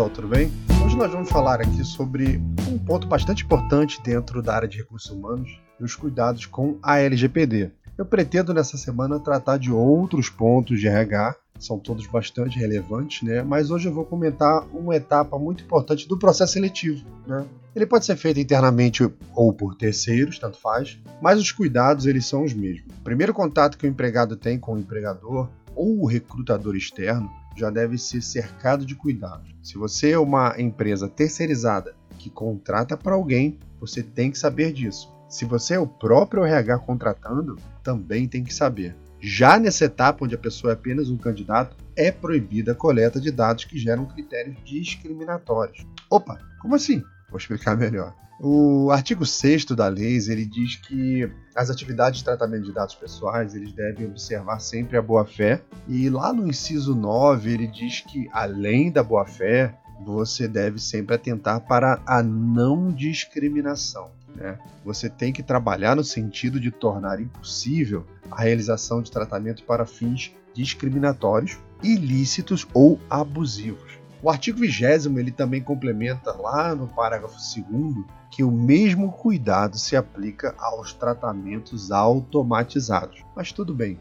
pessoal, tudo bem? Hoje nós vamos falar aqui sobre um ponto bastante importante dentro da área de recursos humanos e os cuidados com a LGPD. Eu pretendo nessa semana tratar de outros pontos de RH, são todos bastante relevantes, né? Mas hoje eu vou comentar uma etapa muito importante do processo seletivo, né? Ele pode ser feito internamente ou por terceiros, tanto faz, mas os cuidados eles são os mesmos. O primeiro contato que o empregado tem com o empregador ou o recrutador externo já deve ser cercado de cuidados. Se você é uma empresa terceirizada que contrata para alguém, você tem que saber disso. Se você é o próprio RH contratando, também tem que saber. Já nessa etapa, onde a pessoa é apenas um candidato, é proibida a coleta de dados que geram critérios discriminatórios. Opa, como assim? Vou explicar melhor. O artigo 6 da lei ele diz que as atividades de tratamento de dados pessoais eles devem observar sempre a boa-fé. E lá no inciso 9 ele diz que, além da boa-fé, você deve sempre atentar para a não discriminação. Né? Você tem que trabalhar no sentido de tornar impossível a realização de tratamento para fins discriminatórios, ilícitos ou abusivos. O artigo 20 ele também complementa lá no parágrafo 2 que o mesmo cuidado se aplica aos tratamentos automatizados. Mas tudo bem.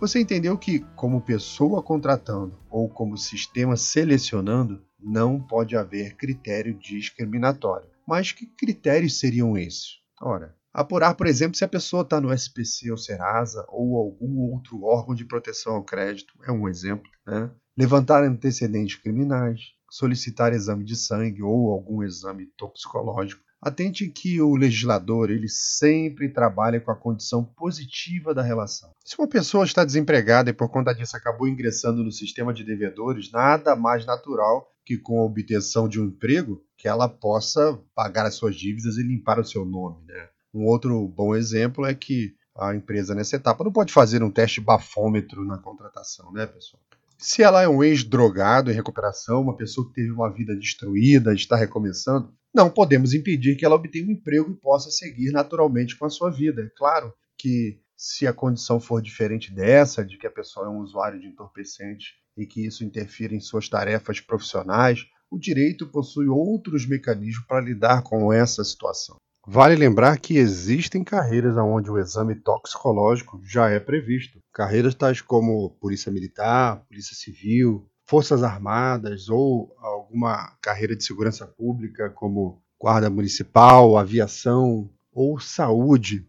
Você entendeu que, como pessoa contratando ou como sistema selecionando, não pode haver critério discriminatório. Mas que critérios seriam esses? Ora, apurar, por exemplo, se a pessoa está no SPC ou Serasa ou algum outro órgão de proteção ao crédito, é um exemplo. Né? Levantar antecedentes criminais, solicitar exame de sangue ou algum exame toxicológico. Atente que o legislador ele sempre trabalha com a condição positiva da relação. Se uma pessoa está desempregada e por conta disso acabou ingressando no sistema de devedores, nada mais natural que com a obtenção de um emprego que ela possa pagar as suas dívidas e limpar o seu nome. Né? Um outro bom exemplo é que a empresa nessa etapa não pode fazer um teste bafômetro na contratação, né, pessoal? Se ela é um ex-drogado em recuperação, uma pessoa que teve uma vida destruída, está recomeçando, não podemos impedir que ela obtenha um emprego e possa seguir naturalmente com a sua vida. É claro que se a condição for diferente dessa, de que a pessoa é um usuário de entorpecente e que isso interfira em suas tarefas profissionais, o direito possui outros mecanismos para lidar com essa situação. Vale lembrar que existem carreiras onde o exame toxicológico já é previsto. Carreiras tais como Polícia Militar, Polícia Civil, Forças Armadas ou alguma carreira de segurança pública como Guarda Municipal, Aviação ou Saúde.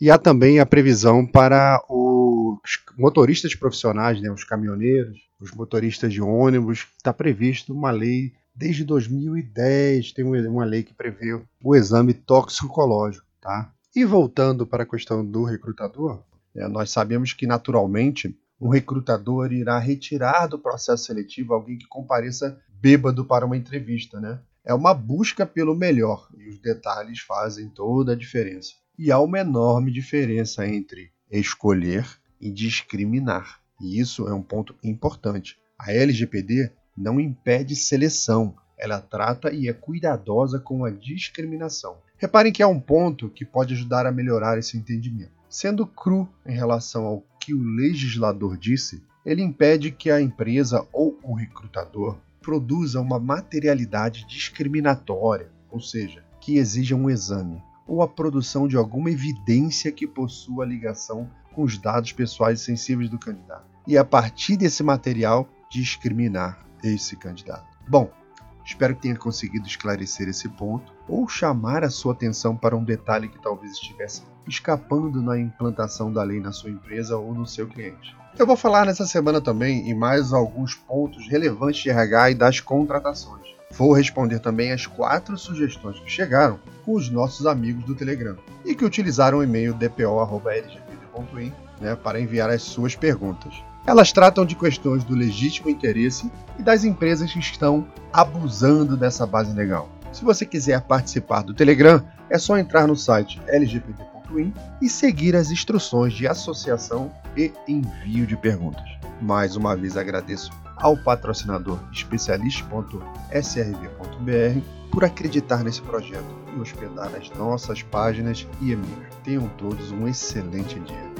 E há também a previsão para os motoristas profissionais, né, os caminhoneiros, os motoristas de ônibus. Está previsto uma lei Desde 2010 tem uma lei que prevê o exame toxicológico, tá? E voltando para a questão do recrutador, é, nós sabemos que naturalmente um recrutador irá retirar do processo seletivo alguém que compareça bêbado para uma entrevista, né? É uma busca pelo melhor e os detalhes fazem toda a diferença. E há uma enorme diferença entre escolher e discriminar. E isso é um ponto importante. A LGPD não impede seleção, ela trata e é cuidadosa com a discriminação. Reparem que há um ponto que pode ajudar a melhorar esse entendimento. Sendo cru em relação ao que o legislador disse, ele impede que a empresa ou o recrutador produza uma materialidade discriminatória, ou seja, que exija um exame ou a produção de alguma evidência que possua ligação com os dados pessoais sensíveis do candidato. E a partir desse material discriminar esse candidato. Bom, espero que tenha conseguido esclarecer esse ponto ou chamar a sua atenção para um detalhe que talvez estivesse escapando na implantação da lei na sua empresa ou no seu cliente. Eu vou falar nessa semana também em mais alguns pontos relevantes de RH e das contratações. Vou responder também as quatro sugestões que chegaram com os nossos amigos do Telegram e que utilizaram o e-mail dpo.lgpd.in né, para enviar as suas perguntas. Elas tratam de questões do legítimo interesse e das empresas que estão abusando dessa base legal. Se você quiser participar do Telegram, é só entrar no site lgbt.in e seguir as instruções de associação e envio de perguntas. Mais uma vez agradeço ao patrocinador especialista.srv.br por acreditar nesse projeto e hospedar as nossas páginas e e-mails. Tenham todos um excelente dia.